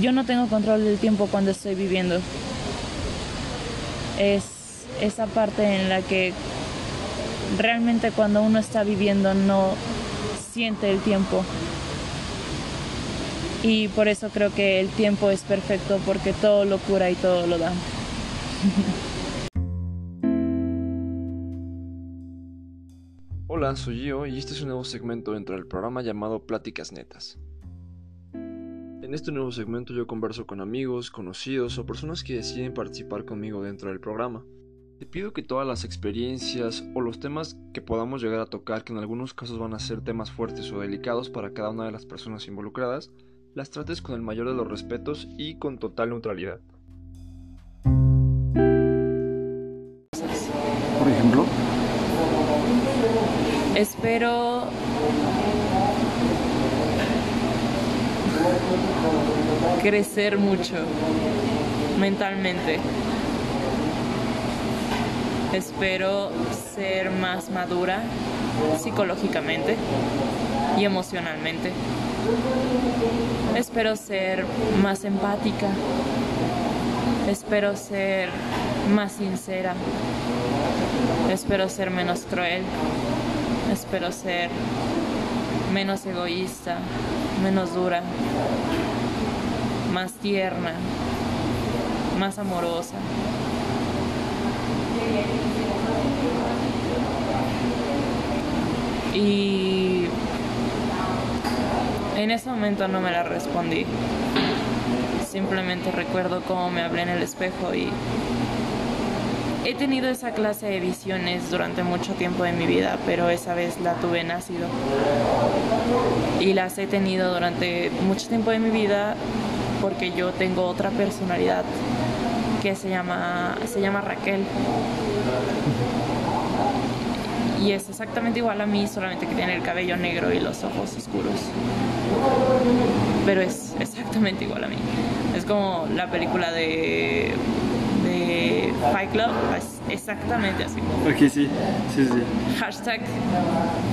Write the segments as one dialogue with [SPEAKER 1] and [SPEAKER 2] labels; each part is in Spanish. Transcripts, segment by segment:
[SPEAKER 1] yo no tengo control del tiempo cuando estoy viviendo. Es esa parte en la que realmente cuando uno está viviendo no siente el tiempo. Y por eso creo que el tiempo es perfecto porque todo lo cura y todo lo da.
[SPEAKER 2] Hola, soy Gio y este es un nuevo segmento dentro del programa llamado Pláticas Netas. En este nuevo segmento yo converso con amigos, conocidos o personas que deciden participar conmigo dentro del programa. Te pido que todas las experiencias o los temas que podamos llegar a tocar, que en algunos casos van a ser temas fuertes o delicados para cada una de las personas involucradas, las trates con el mayor de los respetos y con total neutralidad.
[SPEAKER 3] Por ejemplo,
[SPEAKER 1] Espero crecer mucho mentalmente. Espero ser más madura psicológicamente y emocionalmente. Espero ser más empática. Espero ser más sincera. Espero ser menos cruel. Espero ser menos egoísta, menos dura, más tierna, más amorosa. Y en ese momento no me la respondí. Simplemente recuerdo cómo me hablé en el espejo y he tenido esa clase de visiones durante mucho tiempo de mi vida, pero esa vez la tuve nacido. Y las he tenido durante mucho tiempo de mi vida porque yo tengo otra personalidad que se llama, se llama Raquel. Y es exactamente igual a mí, solamente que tiene el cabello negro y los ojos oscuros. Pero es exactamente igual a mí. Es como la película de, de Fight Club, es exactamente así.
[SPEAKER 3] ok, sí, sí, sí.
[SPEAKER 1] Hashtag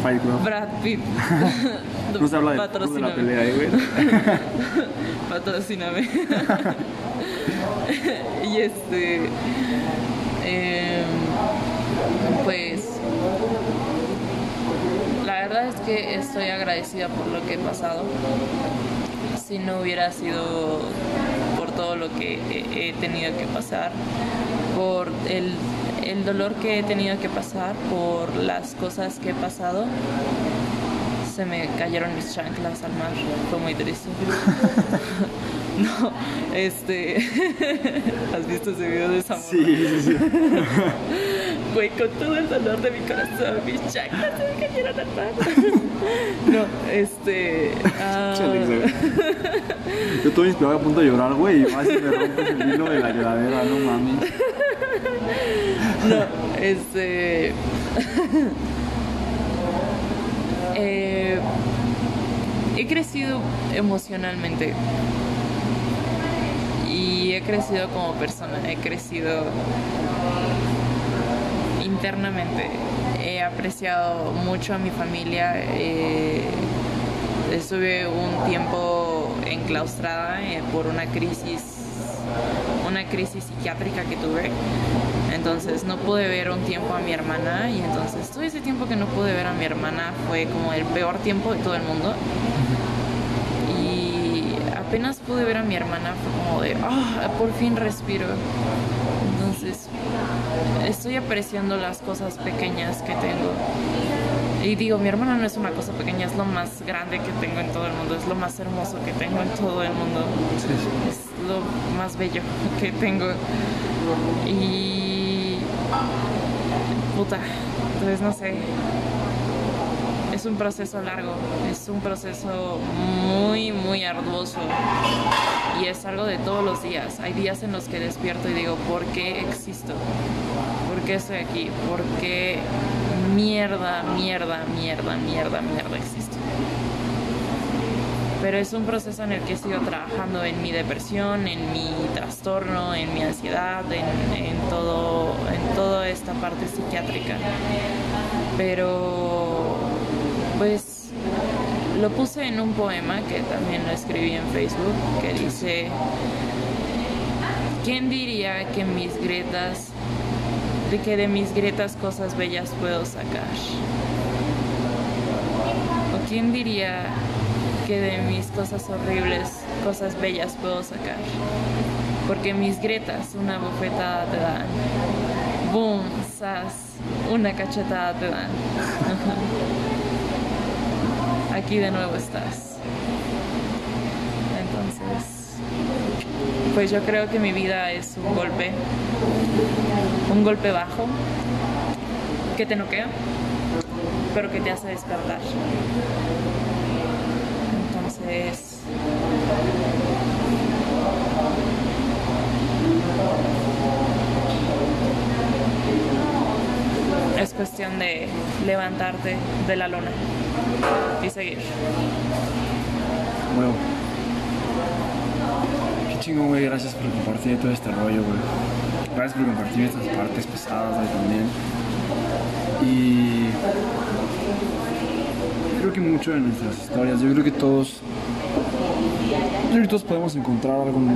[SPEAKER 3] Fight Club.
[SPEAKER 1] Brad Pitt.
[SPEAKER 3] No se habla de, de la pelea, eh, güey.
[SPEAKER 1] Patrocíname. y este. em, pues. La verdad es que estoy agradecida por lo que he pasado. Si no hubiera sido por todo lo que he he tenido que pasar, por el, el dolor que he tenido que pasar, por las cosas que he pasado, se me cayeron mis chanclas al mar. Fue muy triste. no, este. ¿Has visto ese video de esa morra?
[SPEAKER 3] Sí, sí, sí.
[SPEAKER 1] Güey, con todo el dolor de mi corazón, mis chanclas se me cayeron al mar. no, este.
[SPEAKER 3] Chale, güey. Yo estoy inspirado a punto de llorar, güey, y más si me rompes el hilo de la lloradera, no mami.
[SPEAKER 1] no, este. Eh, he crecido emocionalmente y he crecido como persona, he crecido internamente. He apreciado mucho a mi familia. eh, estuve un tiempo enclaustrada eh, por una crisis, una crisis psiquiátrica que tuve. Entonces no pude ver un tiempo a mi hermana y entonces todo ese tiempo que no pude ver a mi hermana fue como el peor tiempo de todo el mundo. Y apenas pude ver a mi hermana fue como de, ah, por fin respiro. Entonces estoy apreciando las cosas pequeñas que tengo. Y digo, mi hermana no es una cosa pequeña, es lo más grande que tengo en todo el mundo, es lo más hermoso que tengo en todo el mundo,
[SPEAKER 3] Sí, sí.
[SPEAKER 1] es lo más bello que tengo. Y... Puta, entonces no sé. Es un proceso largo, es un proceso muy, muy arduoso y es algo de todos los días. Hay días en los que despierto y digo, ¿por qué existo? ¿Por qué estoy aquí? ¿Por qué mierda, mierda, mierda, mierda, mierda existo? Pero es un proceso en el que sigo trabajando en mi depresión, en mi trastorno, en mi ansiedad, en, en todo, en toda esta parte psiquiátrica. Pero, pues, lo puse en un poema que también lo escribí en Facebook, que dice, ¿quién diría que mis grietas, de que de mis grietas cosas bellas puedo sacar? ¿O quién diría que de mis cosas horribles cosas bellas puedo sacar? Porque mis grietas una bofetada te dan. Boom, sas, una cachetada te dan. Aquí de nuevo estás. Entonces, pues yo creo que mi vida es un golpe, un golpe bajo, que te noquea, pero que te hace despertar. Entonces, es cuestión de levantarte de la lona y seguir.
[SPEAKER 3] Bueno. Qué chingón, güey. Gracias por compartir todo este rollo, güey. Gracias por compartir estas partes pesadas, güey, también. Y creo que mucho de nuestras historias, yo creo que todos, yo creo que todos podemos encontrar algo como,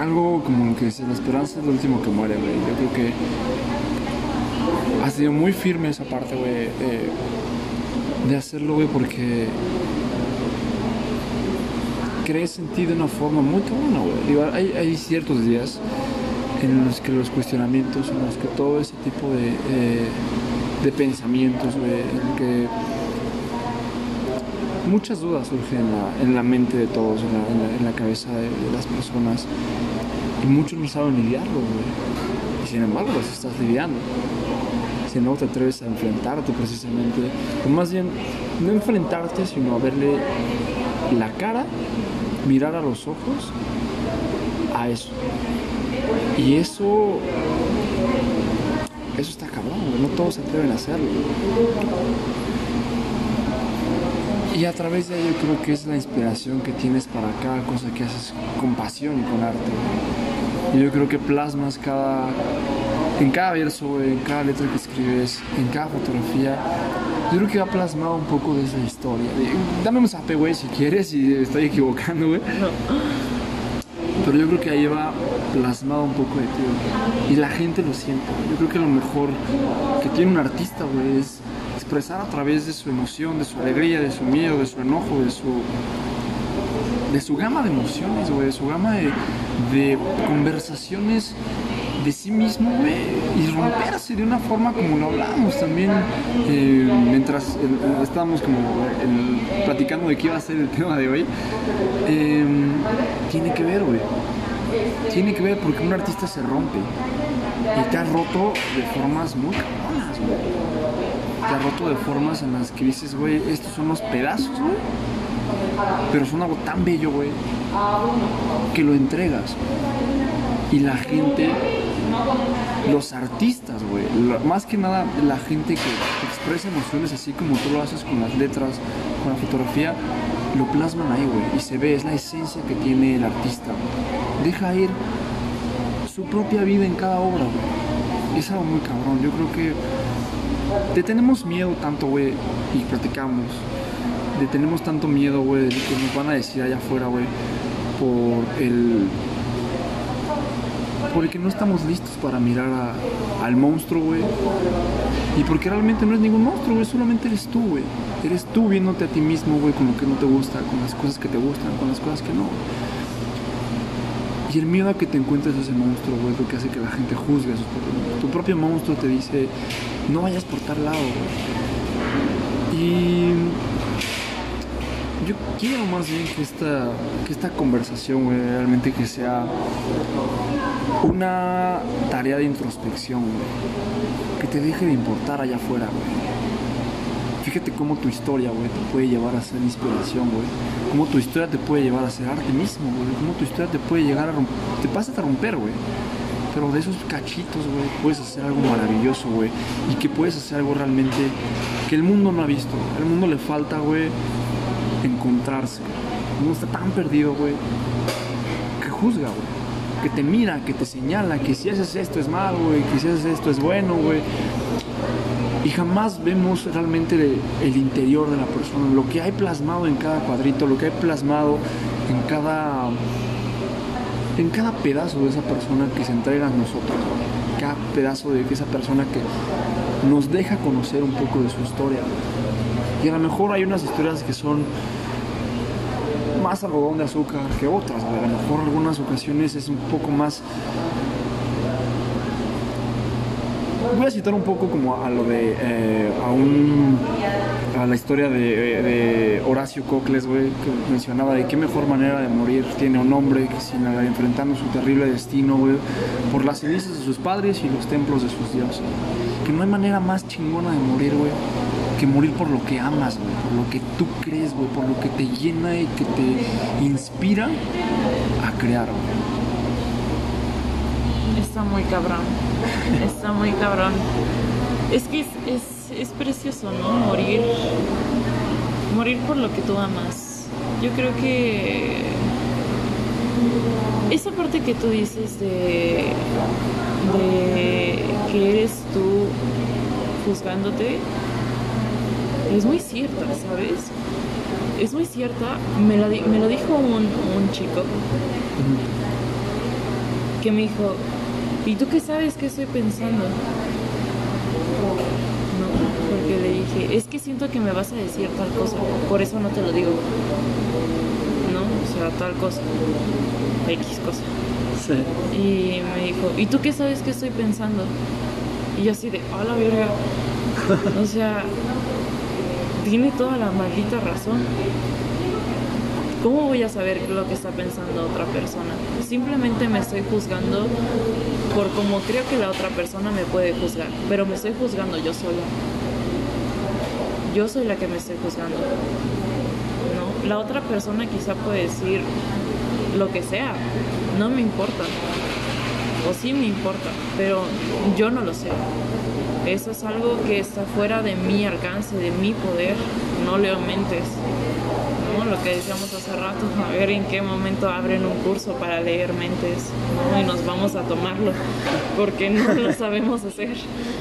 [SPEAKER 3] algo como lo que dice, la esperanza es lo último que muere, güey. Yo creo que ha sido muy firme esa parte, güey, de, hacerlo, güey, porque crees en ti de una forma muy cabrona, güey. Hay, hay ciertos días en los que los cuestionamientos, en los que todo ese tipo de, eh, de pensamientos, en el que muchas dudas surgen en la, en la mente de todos, en la, en la- cabeza de, las personas, y muchos no saben lidiarlo, güey. Y sin embargo, los estás lidiando. Si no te atreves a enfrentarte precisamente, o más bien, no enfrentarte, sino a verle la cara, mirar a los ojos a eso. Y eso. Eso está cabrón. No todos se atreven a hacerlo. Y a través de ello creo que es la inspiración que tienes para cada cosa que haces con pasión y con arte. Y yo creo que plasmas cada. En cada verso, en cada letra que escribes, en cada fotografía, yo creo que ha plasmado un poco de esa historia. Dame un zape, güey, si quieres, si estoy equivocando, güey. Pero yo creo que ahí va plasmado un poco de ti. güey. Y la gente lo siente. güey. Yo creo que lo mejor que tiene un artista, güey, es expresar a través de su emoción, de su alegría, de su miedo, de su enojo, de su de su gama de emociones, güey, de su gama de, conversaciones de sí mismo, güey, y romperse de una forma como lo hablamos también eh, mientras eh, estábamos como eh, platicando de qué iba a ser el tema de hoy. Eh, tiene que ver, güey. Tiene que ver porque un artista se rompe y te ha roto de formas muy cabronas, güey. Te ha roto de formas en las que dices, güey, estos son los pedazos, güey. Pero son algo tan bello, güey, que lo entregas. Y la gente, los artistas, güey, más que nada la gente que expresa emociones así como tú lo haces con las letras, con la fotografía, lo plasman ahí, güey. Y se ve, es la esencia que tiene el artista. Deja ir su propia vida en cada obra, güey. Es algo muy cabrón. Yo creo que te tenemos miedo tanto, güey, y platicamos. Le tenemos tanto miedo, güey, de lo que nos van a decir allá afuera, güey, por el. Porque no estamos listos para mirar al monstruo, güey. Y porque realmente no es ningún monstruo, güey, solamente eres tú, güey. Eres tú viéndote a ti mismo, güey, con lo que no te gusta, con las cosas que te gustan, con las cosas que no. Y el miedo a que te encuentres ese monstruo, güey, es lo que hace que la gente juzgue a su propio monstruo. Tu propio monstruo te dice, no vayas por tal lado, güey. Y yo quiero más bien que esta, que esta conversación, güey, realmente que sea una tarea de introspección, güey. Que te deje de importar allá afuera, güey. Fíjate cómo tu historia, güey, te puede llevar a ser inspiración, güey. Cómo tu historia te puede llevar a ser arte mismo, güey. Cómo tu historia te puede llegar a romper. Te pasa a romper, güey. Pero de esos cachitos, güey, puedes hacer algo maravilloso, güey. Y que puedes hacer algo realmente que el mundo no ha visto. Al mundo le falta, güey, encontrarse. Mundo está tan perdido, güey, que juzga, güey. Que te mira, que te señala, que si haces esto es malo, güey, que si haces esto es bueno, güey. Y jamás vemos realmente el, interior de la persona, lo que hay plasmado en cada cuadrito, lo que hay plasmado en cada en cada pedazo de esa persona que se entrega a nosotros, cada pedazo de esa persona que nos deja conocer un poco de su historia. Y a lo mejor hay unas historias que son más algodón de azúcar que otras, a lo mejor en algunas ocasiones es un poco más voy a citar un poco como a lo de eh, a un a la historia de, Horacio Cocles, güey, que mencionaba de qué mejor manera de morir tiene un hombre que sin enfrentando su terrible destino, güey, por las cenizas de sus padres y los templos de sus dioses. Que no hay manera más chingona de morir, güey, que morir por lo que amas, güey, por lo que tú crees, güey, por lo que te llena y que te inspira a crear, güey.
[SPEAKER 1] Está muy cabrón. Está muy cabrón. Es que es, precioso, ¿no? Morir. Morir por lo que tú amas. Yo creo que esa parte que tú dices de, de que eres tú juzgándote es muy cierta, ¿sabes? Es muy cierta. Me, me lo dijo un, un chico que me dijo, ¿y tú qué sabes qué estoy pensando? No, porque le dije, es que siento que me vas a decir tal cosa, por eso no te lo digo. ¿No? O sea, tal cosa, X cosa. Sí. Y me dijo, ¿y tú qué sabes qué estoy pensando? Y yo así de, a la verga. o sea, tiene toda la maldita razón. ¿Cómo voy a saber lo que está pensando otra persona? Simplemente me estoy juzgando por cómo creo que la otra persona me puede juzgar, pero me estoy juzgando yo sola. Yo soy la que me estoy juzgando. La otra persona quizá puede decir lo que sea, no me importa. O sí me importa, pero yo no lo sé. Eso es algo que está fuera de mi alcance, de mi poder. No leo mentes lo que decíamos hace rato, a ver en qué momento abren un curso para leer mentes y nos vamos a tomarlo, porque no lo sabemos hacer.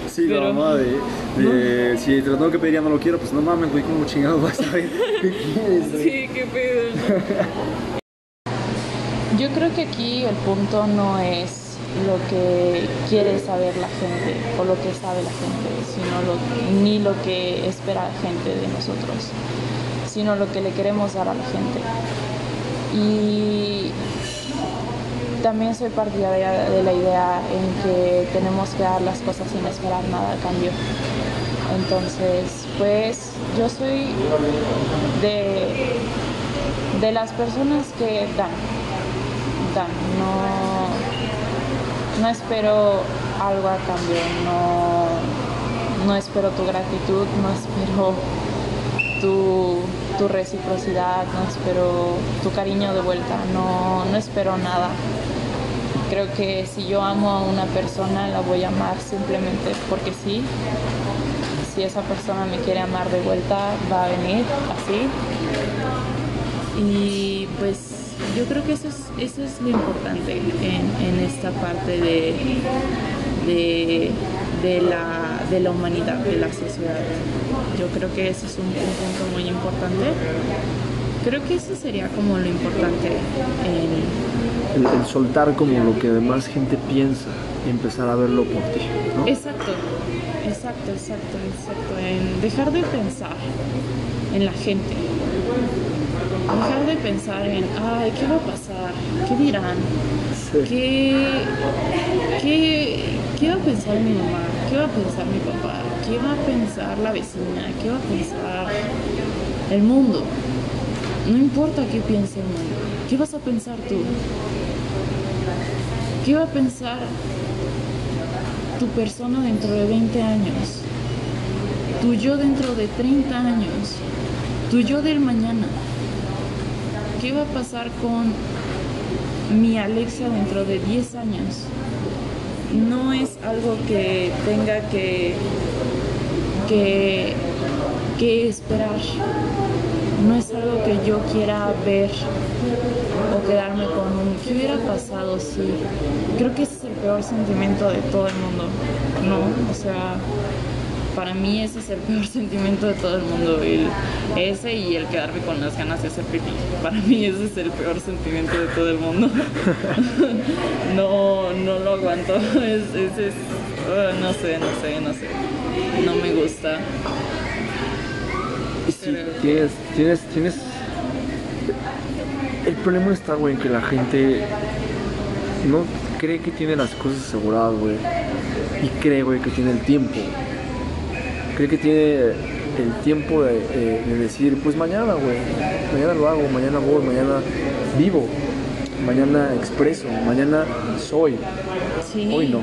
[SPEAKER 3] Sí, Pero, la mamá de, si te lo tengo que pedir ya no lo quiero, pues no mames, güey, como chingado vas a ver.
[SPEAKER 1] sí, qué pedo. Yo creo que aquí el punto no es lo que quiere saber la gente o lo que sabe la gente, sino ni lo que espera la gente de nosotros sino lo que le queremos dar a la gente. Y también soy partidaria de la idea en que tenemos que dar las cosas sin esperar nada a cambio. Entonces, pues yo soy de, de las personas que dan, dan, no, no espero algo a cambio, no, no espero tu gratitud, no espero tu tu reciprocidad, no espero tu cariño de vuelta, no, no espero nada. Creo que si yo amo a una persona, la voy a amar simplemente porque sí. Si esa persona me quiere amar de vuelta, va a venir así. Y pues yo creo que eso es, eso es lo importante en, esta parte de, de, la, de la humanidad, de la sociedad. Yo creo que ese es un, punto muy importante. Creo que eso sería como lo importante
[SPEAKER 3] en... El, soltar como lo que demás gente piensa y empezar a verlo por ti.
[SPEAKER 1] Exacto, exacto, exacto, exacto. En dejar de pensar en la gente. Dejar de pensar en, ay, ¿qué va a pasar? ¿Qué dirán? ¿Qué, qué, ¿Qué va a pensar mi mamá? ¿Qué va a pensar mi papá? ¿Qué va a pensar la vecina? ¿Qué va a pensar el mundo? No importa qué piense el mundo. ¿Qué vas a pensar tú? ¿Qué va a pensar tu persona dentro de 20 años? Tu yo dentro de 30 años? Tu yo del mañana? ¿Qué va a pasar con mi Alexa dentro de 10 años? No es algo que tenga que que, esperar. No es algo que yo quiera ver o quedarme con un ¿qué hubiera pasado si? Creo que ese es el peor sentimiento de todo el mundo, ¿no? O sea, para mí ese es el peor sentimiento de todo el mundo, el, ese y el quedarme con las ganas de hacer pipí. Para mí ese es el peor sentimiento de todo el mundo. no, no lo aguanto, es, es, ah, no sé, no sé, no sé, no me gusta.
[SPEAKER 3] Sí, tienes, tienes, tienes... El problema está, güey, en que la gente no cree que tiene las cosas aseguradas, güey. Y cree, güey, que tiene el tiempo. Cree que tiene el tiempo de, eh, de decir, pues mañana, güey. Mañana lo hago, mañana voy, mañana vivo. Mañana expreso, mañana soy.
[SPEAKER 1] Sí,
[SPEAKER 3] Hoy no.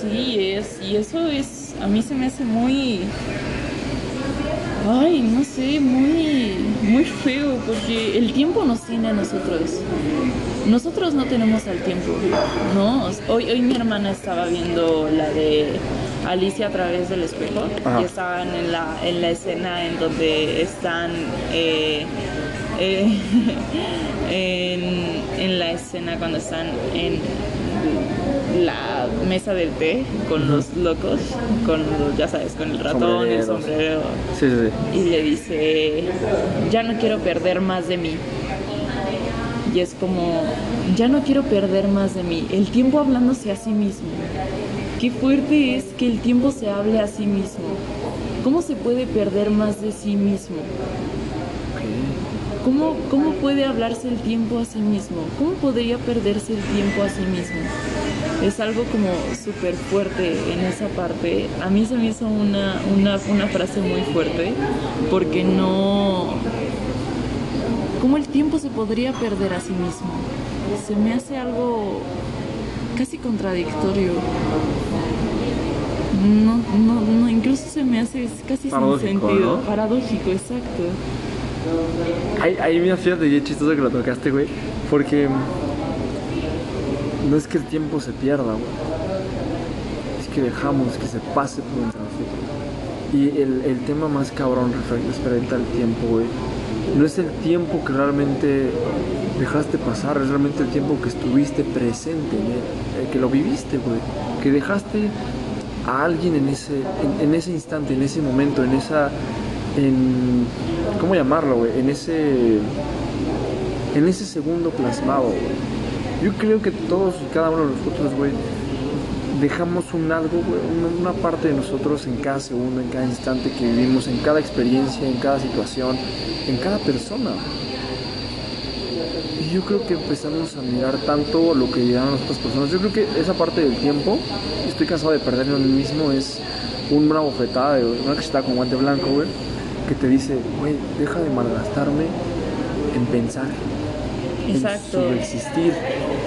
[SPEAKER 1] Sí, es, y eso es, a mí se me hace muy, ay, no sé, muy, muy feo, porque el tiempo nos tiene a nosotros. Nosotros no tenemos al tiempo, ¿no? Hoy, hoy mi hermana estaba viendo la de Alicia a través del espejo
[SPEAKER 3] Ajá.
[SPEAKER 1] y estaban en la, en la escena en donde están eh, eh, en, en la escena cuando están en la mesa del té con los locos, con los- ya sabes, con el ratón, el sombrero,
[SPEAKER 3] Sí, sí, sí.
[SPEAKER 1] y le dice, ya no quiero perder más de mí. Y es como, ya no quiero perder más de mí. El tiempo hablándose a sí mismo. Qué fuerte es que el tiempo se hable a sí mismo. ¿Cómo se puede perder más de sí mismo? ¿Cómo, ¿Cómo puede hablarse el tiempo a sí mismo? ¿Cómo podría perderse el tiempo a sí mismo? Es algo como súper fuerte en esa parte. A mí se me hizo una, una, una frase muy fuerte porque no... ¿Cómo el tiempo se podría perder a sí mismo? Se me hace algo casi contradictorio. No, no, no, incluso se me hace casi
[SPEAKER 3] Paradójico,
[SPEAKER 1] sin sentido.
[SPEAKER 3] ¿no?
[SPEAKER 1] Paradójico, exacto.
[SPEAKER 3] Ahí, ahí mira, fíjate, y es chistoso que lo tocaste, güey. Porque no es que el tiempo se pierda, güey. Es que dejamos que se pase por entre nosotros. Y el, tema más cabrón refer- referente al tiempo, güey. No es el tiempo que realmente dejaste pasar, es realmente el tiempo que estuviste presente, eh, que lo viviste, güey. Que dejaste a alguien en ese, en ese instante, en ese momento, en esa. En, ¿Cómo llamarlo, güey? En ese. En ese segundo plasmado, güey. Yo creo que todos y cada uno de nosotros, güey, dejamos un algo, güey, una, parte de nosotros en cada segundo, en cada instante que vivimos, en cada experiencia, en cada situación, en cada persona. Y yo creo que empezamos a mirar tanto lo que dirán las otras personas. Yo creo que esa parte del tiempo, estoy cansado de perderlo en mí mismo, es una bofetada, una cachetada con guante blanco, güey, que te dice, güey, deja de malgastarme en pensar
[SPEAKER 1] Exacto.
[SPEAKER 3] en subsistir,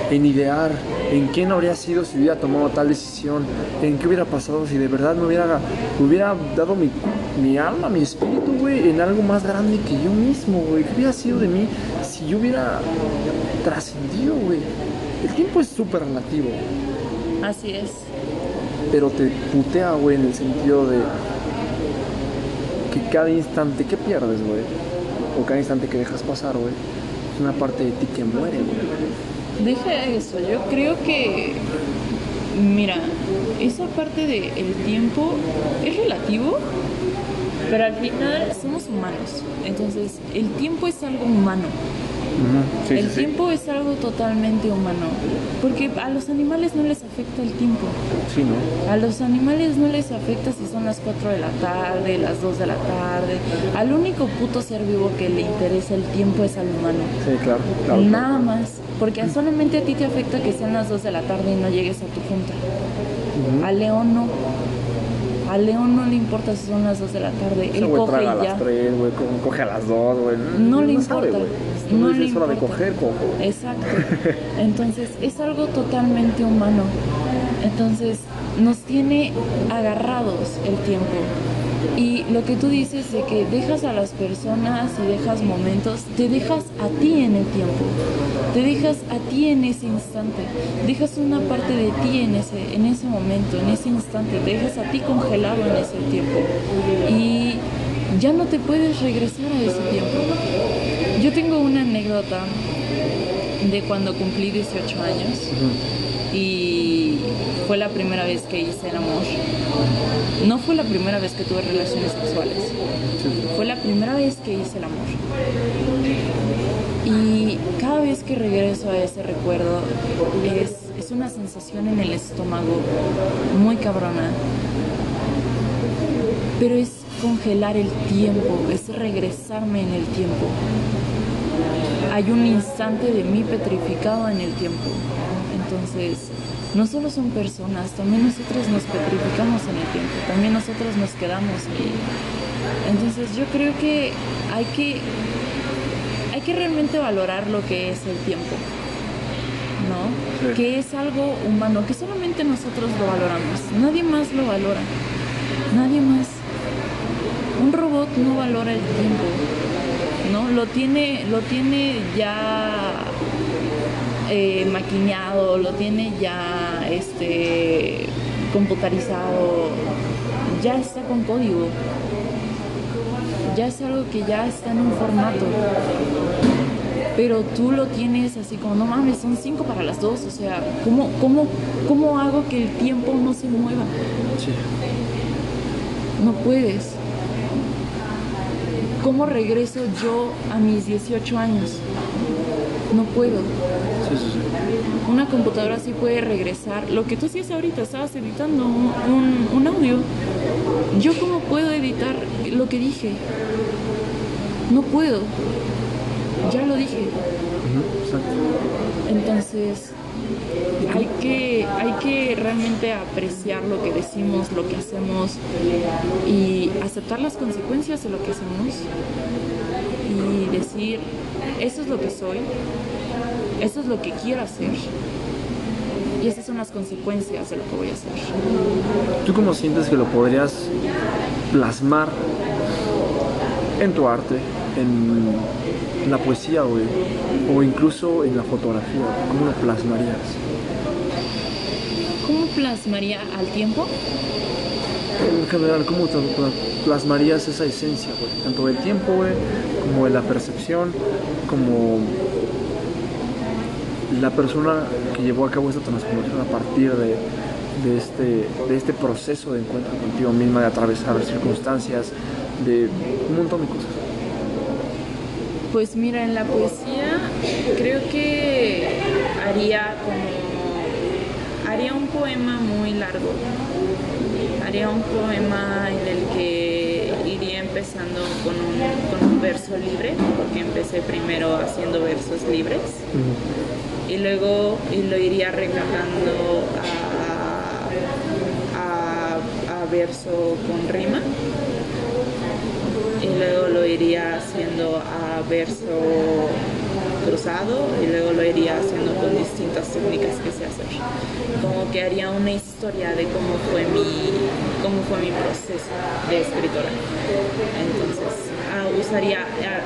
[SPEAKER 3] en idear, en quién habría sido si hubiera tomado tal decisión, en qué hubiera pasado si de verdad me hubiera, hubiera dado mi, mi alma, mi espíritu, güey, en algo más grande que yo mismo, güey. ¿Qué hubiera sido de mí si yo hubiera trascendido, güey? El tiempo es súper relativo,
[SPEAKER 1] Así es.
[SPEAKER 3] pero te putea, güey, en el sentido de que cada instante que pierdes, güey, o cada instante que dejas pasar, güey, es una parte de ti que muere, güey.
[SPEAKER 1] Deja eso, yo creo que, mira, esa parte del tiempo es relativo, pero al final somos humanos, entonces el tiempo es algo humano.
[SPEAKER 3] Sí,
[SPEAKER 1] el
[SPEAKER 3] sí, sí.
[SPEAKER 1] tiempo es algo totalmente humano, porque a los animales no les afecta el tiempo.
[SPEAKER 3] Sí, ¿no?
[SPEAKER 1] A los animales no les afecta si son las 4 de la tarde, las 2 de la tarde. Al único puto ser vivo que le interesa el tiempo es al humano.
[SPEAKER 3] Sí, claro. claro,
[SPEAKER 1] Nada
[SPEAKER 3] claro.
[SPEAKER 1] más, porque solamente a ti te afecta que sean las 2 de la tarde y no llegues a tu junta.
[SPEAKER 3] Ujú.
[SPEAKER 1] Al león no. Al león no le importa si son las 2 de la tarde. Él coge
[SPEAKER 3] traga a
[SPEAKER 1] y ya.
[SPEAKER 3] las 3, güey, co- coge a las 2, güey.
[SPEAKER 1] No le
[SPEAKER 3] sabe,
[SPEAKER 1] importa. No
[SPEAKER 3] No
[SPEAKER 1] le
[SPEAKER 3] es hora de coger, cojo.
[SPEAKER 1] Exacto. Entonces es algo totalmente humano. Entonces nos tiene agarrados el tiempo. Y lo que tú dices de que dejas a las personas y dejas momentos, te dejas a ti en el tiempo. Te dejas a ti en ese instante. Dejas una parte de ti en ese, en ese momento, en ese instante. Te dejas a ti congelado en ese tiempo. Y ya no te puedes regresar a ese tiempo. Yo tengo una anécdota de cuando cumplí 18 años y fue la primera vez que hice el amor. No fue la primera vez que tuve relaciones sexuales. Fue la primera vez que hice el amor. Y cada vez que regreso a ese recuerdo es, es una sensación en el estómago muy cabrona. Pero es congelar el tiempo, es regresarme en el tiempo. Hay un instante de mí petrificado en el tiempo. Entonces, no solo son personas, también nosotros nos petrificamos en el tiempo, también nosotros nos quedamos ahí. Entonces yo creo que hay que, hay que realmente valorar lo que es el tiempo, ¿no? Que es algo humano, que solamente nosotros lo valoramos, nadie más lo valora, nadie más. Un robot no valora el tiempo, ¿no? Lo tiene, lo tiene ya eh, maquinado, lo tiene ya este, computarizado, ya está con código, ya es algo que ya está en un formato. Pero tú lo tienes así como, no mames, son cinco para las dos, o sea, ¿cómo, cómo, cómo hago que el tiempo no se mueva? No puedes. ¿Cómo regreso yo a mis 18 años? No puedo. Una computadora sí puede regresar. Lo que tú hacías ahorita, estabas editando un, audio. ¿Yo cómo puedo editar lo que dije? No puedo. Ya lo dije. Entonces, hay que, hay que realmente apreciar lo que decimos, lo que hacemos y aceptar las consecuencias de lo que hacemos y decir, eso es lo que soy, eso es lo que quiero hacer. Y esas son las consecuencias de lo que voy a hacer.
[SPEAKER 3] ¿Tú cómo sientes que lo podrías plasmar en tu arte, en la poesía o incluso en la fotografía? ¿Cómo lo plasmarías?
[SPEAKER 1] ¿Cómo plasmaría al tiempo?
[SPEAKER 3] En general, ¿cómo plasmarías esa esencia, Tanto del tiempo, como de la percepción, como la persona que llevó a cabo esta transformación a partir de, este, de este proceso de encuentro contigo misma, de atravesar circunstancias, de un montón de cosas.
[SPEAKER 1] Pues mira, en la poesía creo que haría como haría un poema muy largo. Haría un poema en el que iría empezando con un, verso libre, porque empecé primero haciendo versos libres. Y luego lo iría recatando a, verso con rima luego lo iría haciendo a verso cruzado y luego lo iría haciendo con distintas técnicas que sé hacer. Como que haría una historia de cómo fue mi, cómo fue mi proceso de escritora. Entonces, ah, usaría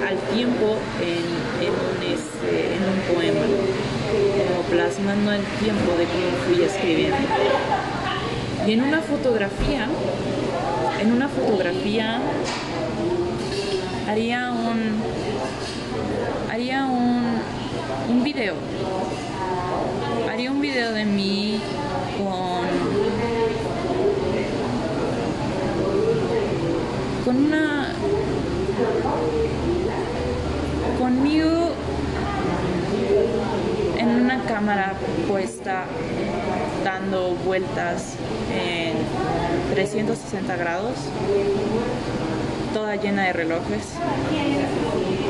[SPEAKER 1] al tiempo en, un, este, en un poema como plasmando el tiempo de cómo fui escribiendo. Y en una fotografía, en una fotografía haría un haría un, un video. Haría un video de mí con con una conmigo una cámara puesta dando vueltas en 360 grados, toda llena de relojes,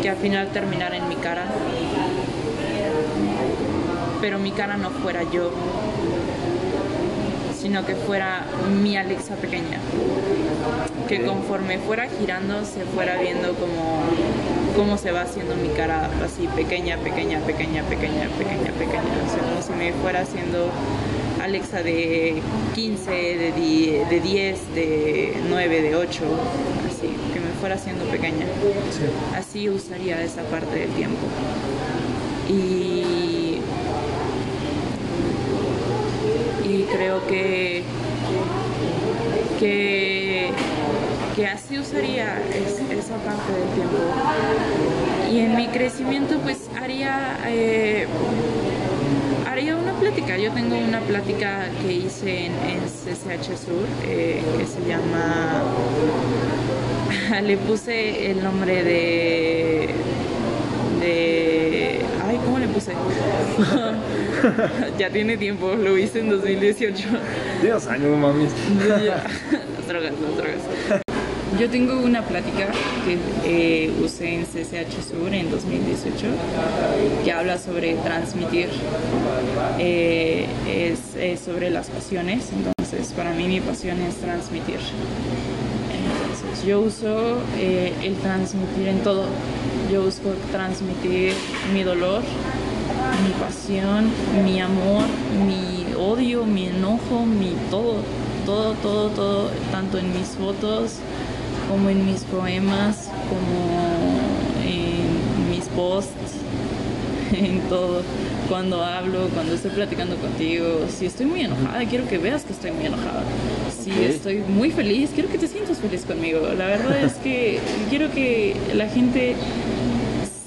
[SPEAKER 1] que al final terminara en mi cara, pero mi cara no fuera yo, sino que fuera mi Alexa pequeña, que conforme fuera girando se fuera viendo como cómo se va haciendo mi cara así pequeña, pequeña, pequeña, pequeña, pequeña, pequeña, o sea, como si me fuera haciendo Alexa de 15, de 10, de, 10, de 9, de 8, así, que me fuera haciendo pequeña. Así usaría esa parte del tiempo. Y y creo que, que, así usaría esa parte del tiempo. Y en mi crecimiento pues haría, eh, plática. Yo tengo una plática que hice en, en CCH Sur eh, que se llama. Le puse el nombre de. de. Ay, ¿cómo le puse? ya tiene tiempo, lo hice en 2018.
[SPEAKER 3] Dios años, mami.
[SPEAKER 1] las drogas, las drogas. Yo tengo una plática que eh, usé en CCH Sur en 2018 que habla sobre transmitir, eh, es, sobre las pasiones, entonces para mí mi pasión es transmitir. Entonces yo uso eh, el transmitir en todo, yo busco transmitir mi dolor, mi pasión, mi amor, mi odio, mi enojo, mi todo, todo, todo, todo, tanto en mis fotos, como en mis poemas, como en mis posts, en todo. Cuando hablo, cuando estoy platicando contigo, si estoy muy enojada, quiero que veas que estoy muy enojada. Si estoy muy feliz, quiero que te sientas feliz conmigo. La verdad es que quiero que la gente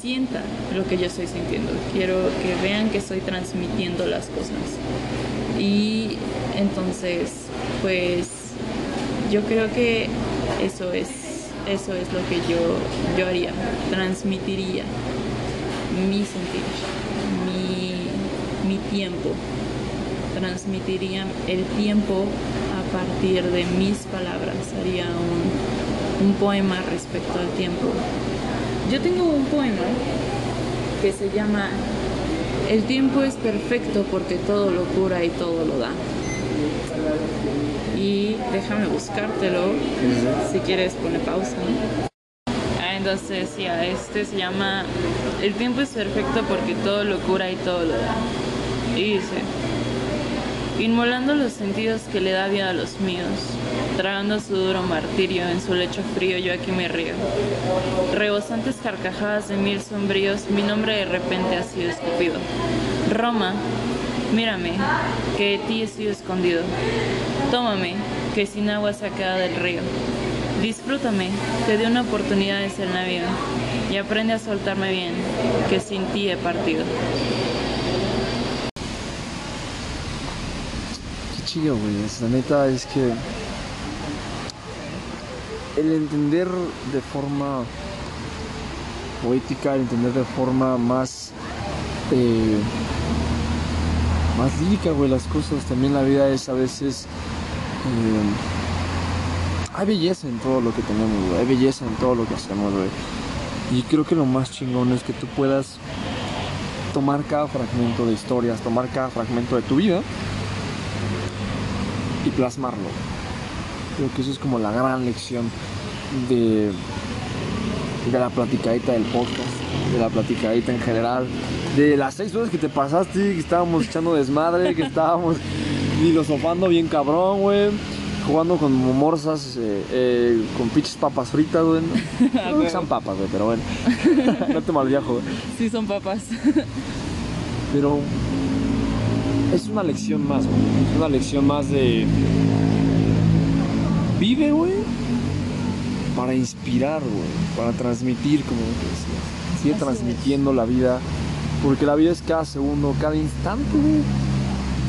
[SPEAKER 1] sienta lo que yo estoy sintiendo. Quiero que vean que estoy transmitiendo las cosas. Y entonces, pues yo creo que eso es eso es lo que yo yo haría transmitiría mi sentir mi, mi tiempo transmitiría el tiempo a partir de mis palabras haría un, un poema respecto al tiempo. Yo tengo un poema que se llama el tiempo es perfecto porque todo lo cura y todo lo da y déjame buscártelo si quieres pone pausa Ah, entonces ya este se llama el tiempo es perfecto porque todo lo cura y todo lo da. Y dice inmolando los sentidos que le da vida a los míos tragando su duro martirio en su lecho frío yo aquí me río. Rebosantes carcajadas de mil sombríos mi nombre de repente ha sido escupido. Roma mírame que de ti sido escondido Tómame, que sin agua se ha quedado el río. Disfrútame, te dio una oportunidad de ser navío. Y aprende a soltarme bien, que sin ti he partido.
[SPEAKER 3] Qué chido, güey. La neta es que el entender de forma poética, el entender de forma más eh, más lírica, güey, las cosas. También la vida es a veces eh, hay belleza en todo lo que tenemos, güey. Hay belleza en todo lo que hacemos, güey. Y creo que lo más chingón es que tú puedas tomar cada fragmento de historias, tomar cada fragmento de tu vida y plasmarlo. Creo que eso es como la gran lección de, de la platicadita del podcast, de la platicadita en general, de las seis horas que te pasaste, que estábamos echando desmadre, que estábamos filosofando bien cabrón, güey. Jugando con morsas, eh, eh, con pinches papas fritas, güey. No, que sean papas, güey, pero bueno. no te malviajo, güey.
[SPEAKER 1] Sí, son papas.
[SPEAKER 3] Pero es una lección más, güey. Es una lección más de. Vive, güey. Para inspirar, güey. Para transmitir, como te decía. Sigue transmitiendo la vida. Porque la vida es cada segundo, cada instante, güey.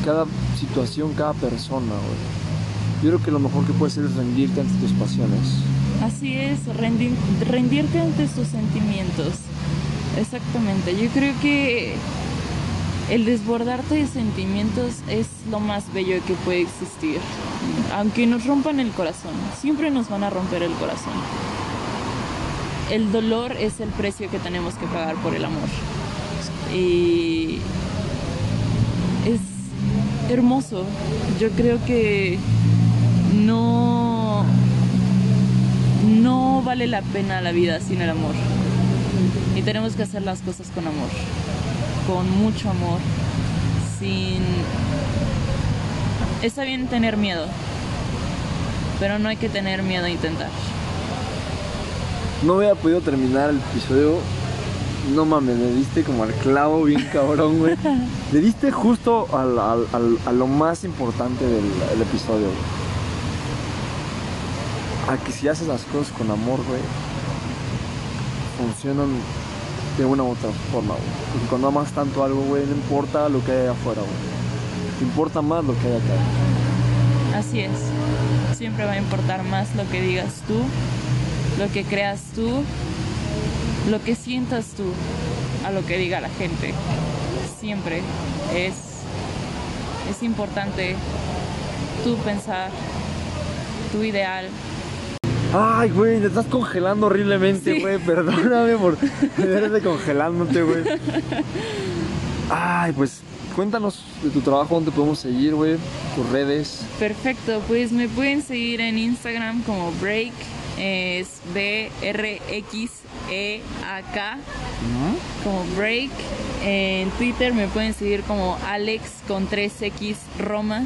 [SPEAKER 3] Cada situación, cada persona, güey. Yo creo que lo mejor que puedes hacer es rendirte ante tus pasiones.
[SPEAKER 1] Así es, rendi- rendirte ante tus sentimientos. Exactamente. Yo creo que el desbordarte de sentimientos es lo más bello que puede existir. Aunque nos rompan el corazón, siempre nos van a romper el corazón. El dolor es el precio que tenemos que pagar por el amor. Y es hermoso. Yo creo que no no vale la pena la vida sin el amor. Y tenemos que hacer las cosas con amor, con mucho amor, sin... Está bien tener miedo, pero no hay que tener miedo a intentar.
[SPEAKER 3] No hubiera podido terminar el episodio. No mames, le diste como al clavo bien cabrón, güey. Le diste justo al- al- al- a lo más importante del, del episodio, güey. A que si haces las cosas con amor, güey, funcionan de una u otra forma, güey. Porque cuando amas tanto algo, güey, no importa lo que hay afuera, güey. Te importa más lo que hay acá.
[SPEAKER 1] Así es. Siempre va a importar más lo que digas tú, lo que creas tú, lo que sientas tú, a lo que diga la gente. Siempre es, es importante tú pensar tu ideal,
[SPEAKER 3] Ay, güey, te estás congelando horriblemente,
[SPEAKER 1] Sí.
[SPEAKER 3] güey. Perdóname por verte congelándote, güey. Ay, pues cuéntanos de tu trabajo, dónde podemos seguir, güey. Tus redes.
[SPEAKER 1] Perfecto, pues me pueden seguir en Instagram como Break, es B-R-X-E-A-K, como Break. En Twitter me pueden seguir como Alex con 3X Roma.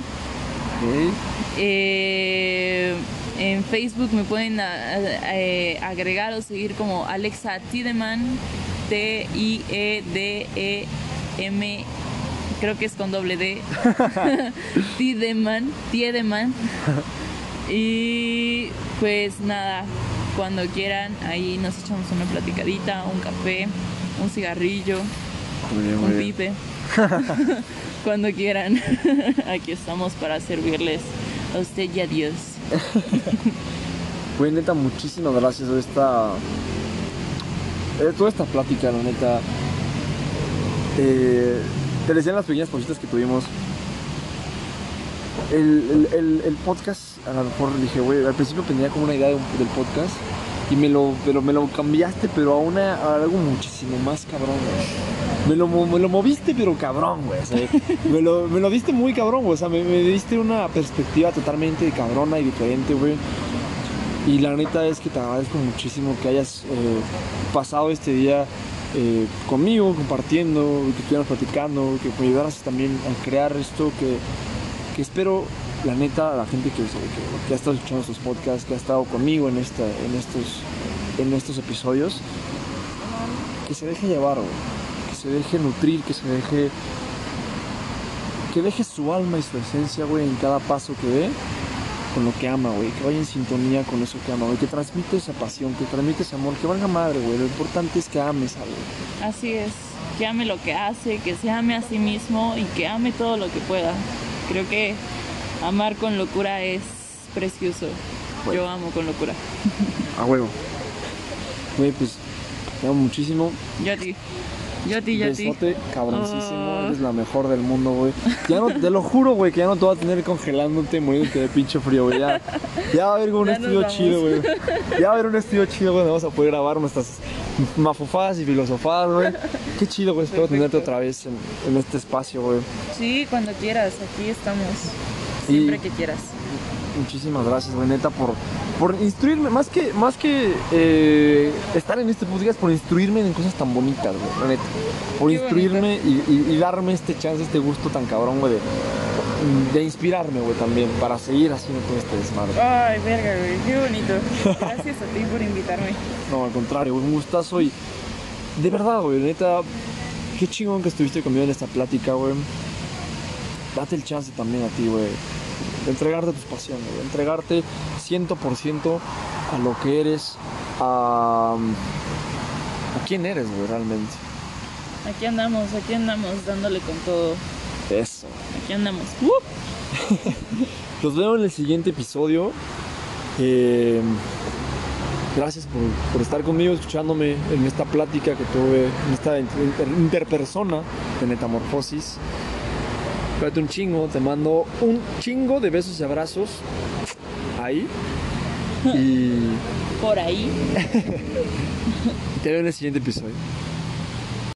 [SPEAKER 1] Eh, en Facebook me pueden a- a- eh, agregar o seguir como Alexa Tiedemann, T-I-E-D-E-M, creo que es con doble D, Tiedemann, Tiedemann. Y pues nada, cuando quieran, ahí nos echamos una platicadita, un café, un cigarrillo,
[SPEAKER 3] Muy bien,
[SPEAKER 1] un
[SPEAKER 3] bien.
[SPEAKER 1] pipe. Cuando quieran, aquí estamos para servirles a usted y a Dios.
[SPEAKER 3] Güey, neta, muchísimas gracias por esta. eh, toda esta plática, la neta. Eh, te decía en las pequeñas cositas que tuvimos. El, el- el- podcast, a lo mejor dije, güey, al principio tenía como una idea del podcast y me lo, pero me lo cambiaste, pero a, una, algo muchísimo más cabrón, güey. Me lo, me lo moviste, pero cabrón, güey. o sea, me, lo, me lo diste muy cabrón, güey. O sea, me, me diste una perspectiva totalmente cabrona y diferente, güey. Y la neta es que te agradezco muchísimo que hayas eh, pasado este día eh, conmigo, compartiendo, que estuvieras platicando, que me ayudaras también a crear esto que, que espero, la neta, la gente que, que- ha estado escuchando estos podcasts, que ha estado conmigo en, esta, en, estos, en estos episodios, que se deje llevar, güey, que se deje nutrir, que se deje que deje su alma y su esencia, güey, en cada paso que dé con lo que ama, güey, que vaya en sintonía con eso que ama, güey, que transmite esa pasión, que transmite ese amor, que valga madre, güey, lo importante es que ames algo.
[SPEAKER 1] Así es, que ame lo que hace, que se ame a sí mismo y que ame todo lo que pueda. Creo que amar con locura es precioso.
[SPEAKER 3] Bueno.
[SPEAKER 1] Yo amo con locura.
[SPEAKER 3] A huevo. Güey, pues, te amo muchísimo.
[SPEAKER 1] Yo a ti. Yo a ti, yo a ti.
[SPEAKER 3] Cabroncísimo,
[SPEAKER 1] Ah.
[SPEAKER 3] eres la mejor del mundo, güey. Ya no, te lo juro, güey, que ya no te voy a tener congelándote, muriéndote de pinche frío, güey. Ya, ya va a haber un
[SPEAKER 1] Ya
[SPEAKER 3] estudio chido, güey. Ya va a haber un estudio chido, güey, donde vamos a poder grabar nuestras mafufadas y filosofadas, güey. Qué chido, güey, espero tenerte otra vez en, en este espacio, güey.
[SPEAKER 1] Sí, cuando quieras, aquí estamos.
[SPEAKER 3] Y-
[SPEAKER 1] Siempre que quieras.
[SPEAKER 3] Muchísimas gracias, güey, neta, por, por instruirme, más que, más que eh, estar en este podcast, por instruirme en cosas tan bonitas, güey, neta. Por
[SPEAKER 1] Qué
[SPEAKER 3] instruirme y, y- y darme este chance, este gusto tan cabrón, güey, de, de inspirarme, güey, también, para seguir haciendo todo este desmadre.
[SPEAKER 1] Ay, verga, güey, qué bonito. Gracias a ti por invitarme.
[SPEAKER 3] No, al contrario, güey, un gustazo y de verdad, güey, neta, qué chingón que estuviste conmigo en esta plática, güey. Date el chance también a ti, güey, de entregarte a tus pasiones, güey, entregarte 100% a lo que eres, a, a quién eres, güey, realmente.
[SPEAKER 1] Aquí andamos, aquí andamos dándole con todo.
[SPEAKER 3] Eso.
[SPEAKER 1] Aquí andamos.
[SPEAKER 3] Los veo en el siguiente episodio. Eh, gracias por, por estar conmigo, escuchándome en esta plática que tuve, en esta inter- interpersona de Metamorfosis. Cuídate un chingo, te mando un chingo de besos y abrazos ahí. Y
[SPEAKER 1] Por ahí.
[SPEAKER 3] te veo en el siguiente episodio.